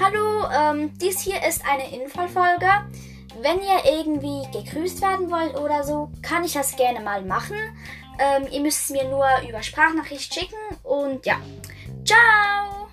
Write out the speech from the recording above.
Hallo, ähm, dies hier ist eine Infallfolge. Wenn ihr irgendwie gegrüßt werden wollt oder so, kann ich das gerne mal machen. Ähm, ihr müsst es mir nur über Sprachnachricht schicken und ja. Ciao!